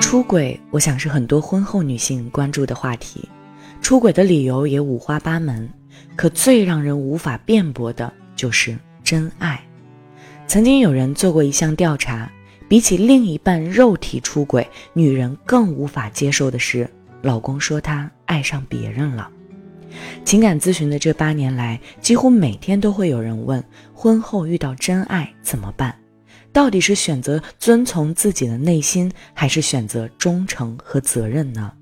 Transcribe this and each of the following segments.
出轨，我想是很多婚后女性关注的话题。出轨的理由也五花八门，可最让人无法辩驳的就是真爱。曾经有人做过一项调查，比起另一半肉体出轨，女人更无法接受的是老公说他爱上别人了。情感咨询的这八年来，几乎每天都会有人问：婚后遇到真爱怎么办？到底是选择遵从自己的内心，还是选择忠诚和责任呢？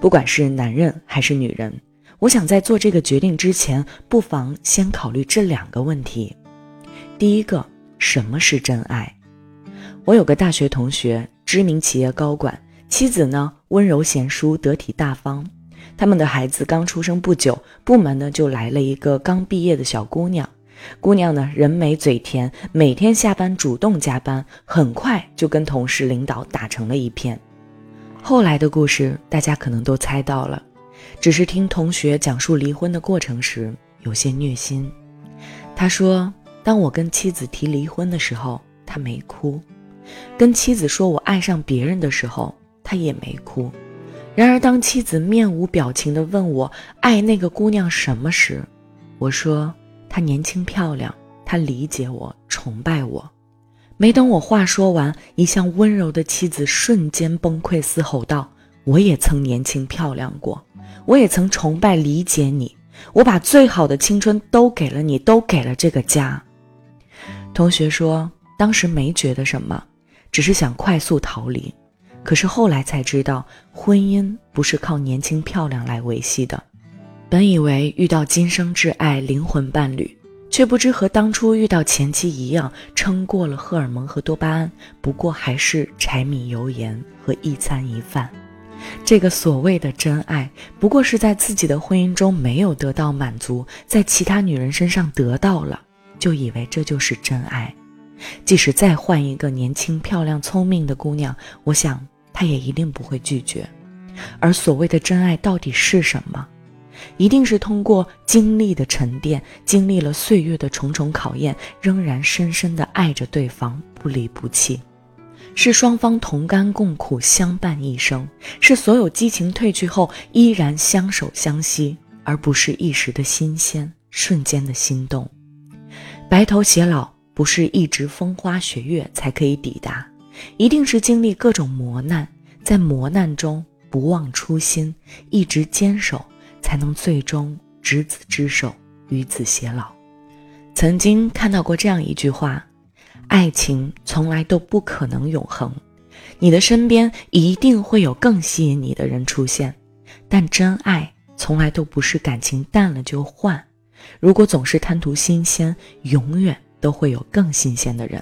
不管是男人还是女人，我想在做这个决定之前，不妨先考虑这两个问题。第一个，什么是真爱？我有个大学同学，知名企业高管，妻子呢温柔贤淑、得体大方。他们的孩子刚出生不久，部门呢就来了一个刚毕业的小姑娘。姑娘呢，人美嘴甜，每天下班主动加班，很快就跟同事领导打成了一片。后来的故事大家可能都猜到了，只是听同学讲述离婚的过程时有些虐心。他说：“当我跟妻子提离婚的时候，他没哭；跟妻子说我爱上别人的时候，他也没哭。然而当妻子面无表情地问我爱那个姑娘什么时，我说。”她年轻漂亮，她理解我，崇拜我。没等我话说完，一向温柔的妻子瞬间崩溃，嘶吼道：“我也曾年轻漂亮过，我也曾崇拜理解你。我把最好的青春都给了你，都给了这个家。”同学说，当时没觉得什么，只是想快速逃离。可是后来才知道，婚姻不是靠年轻漂亮来维系的。本以为遇到今生挚爱、灵魂伴侣，却不知和当初遇到前妻一样，撑过了荷尔蒙和多巴胺，不过还是柴米油盐和一餐一饭。这个所谓的真爱，不过是在自己的婚姻中没有得到满足，在其他女人身上得到了，就以为这就是真爱。即使再换一个年轻、漂亮、聪明的姑娘，我想她也一定不会拒绝。而所谓的真爱到底是什么？一定是通过经历的沉淀，经历了岁月的重重考验，仍然深深的爱着对方，不离不弃，是双方同甘共苦，相伴一生，是所有激情褪去后依然相守相惜，而不是一时的新鲜，瞬间的心动。白头偕老不是一直风花雪月才可以抵达，一定是经历各种磨难，在磨难中不忘初心，一直坚守。才能最终执子之手，与子偕老。曾经看到过这样一句话：爱情从来都不可能永恒，你的身边一定会有更吸引你的人出现，但真爱从来都不是感情淡了就换。如果总是贪图新鲜，永远都会有更新鲜的人。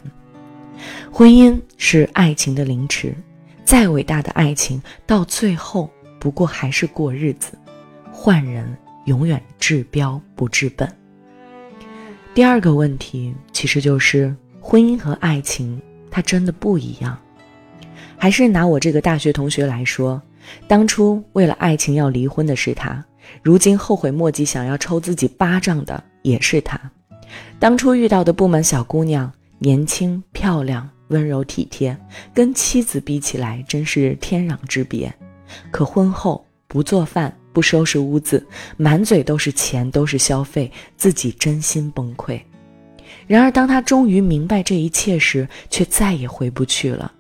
婚姻是爱情的凌迟，再伟大的爱情，到最后不过还是过日子。换人永远治标不治本。第二个问题其实就是婚姻和爱情，它真的不一样。还是拿我这个大学同学来说，当初为了爱情要离婚的是他，如今后悔莫及想要抽自己巴掌的也是他。当初遇到的部门小姑娘，年轻漂亮、温柔体贴，跟妻子比起来真是天壤之别。可婚后不做饭。不收拾屋子，满嘴都是钱，都是消费，自己真心崩溃。然而，当他终于明白这一切时，却再也回不去了。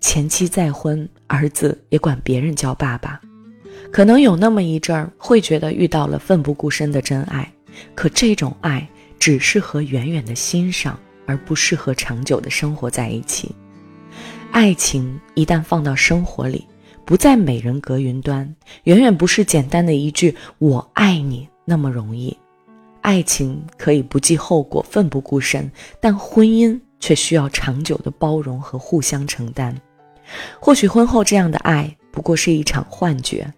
前妻再婚，儿子也管别人叫爸爸。可能有那么一阵儿，会觉得遇到了奋不顾身的真爱，可这种爱只适合远远的欣赏，而不适合长久的生活在一起。爱情一旦放到生活里，不在美人隔云端，远远不是简单的一句“我爱你”那么容易。爱情可以不计后果、奋不顾身，但婚姻却需要长久的包容和互相承担。或许婚后这样的爱不过是一场幻觉，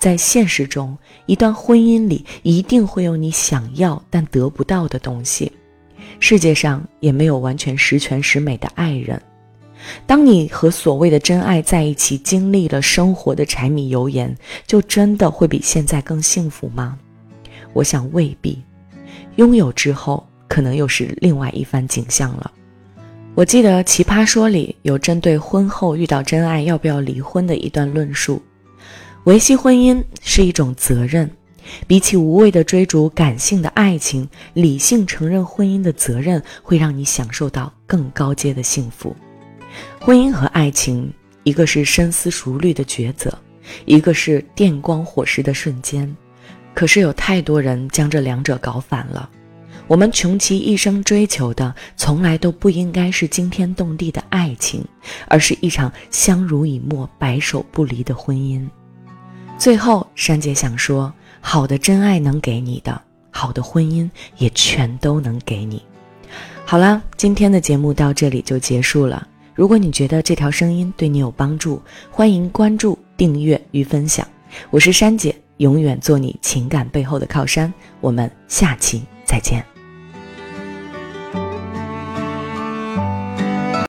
在现实中，一段婚姻里一定会有你想要但得不到的东西。世界上也没有完全十全十美的爱人。当你和所谓的真爱在一起，经历了生活的柴米油盐，就真的会比现在更幸福吗？我想未必。拥有之后，可能又是另外一番景象了。我记得《奇葩说》里有针对婚后遇到真爱要不要离婚的一段论述：维系婚姻是一种责任，比起无谓的追逐感性的爱情，理性承认婚姻的责任会让你享受到更高阶的幸福。婚姻和爱情，一个是深思熟虑的抉择，一个是电光火石的瞬间。可是有太多人将这两者搞反了。我们穷其一生追求的，从来都不应该是惊天动地的爱情，而是一场相濡以沫、白首不离的婚姻。最后，珊姐想说：好的真爱能给你的，好的婚姻也全都能给你。好了，今天的节目到这里就结束了。如果你觉得这条声音对你有帮助，欢迎关注、订阅与分享。我是珊姐，永远做你情感背后的靠山。我们下期再见。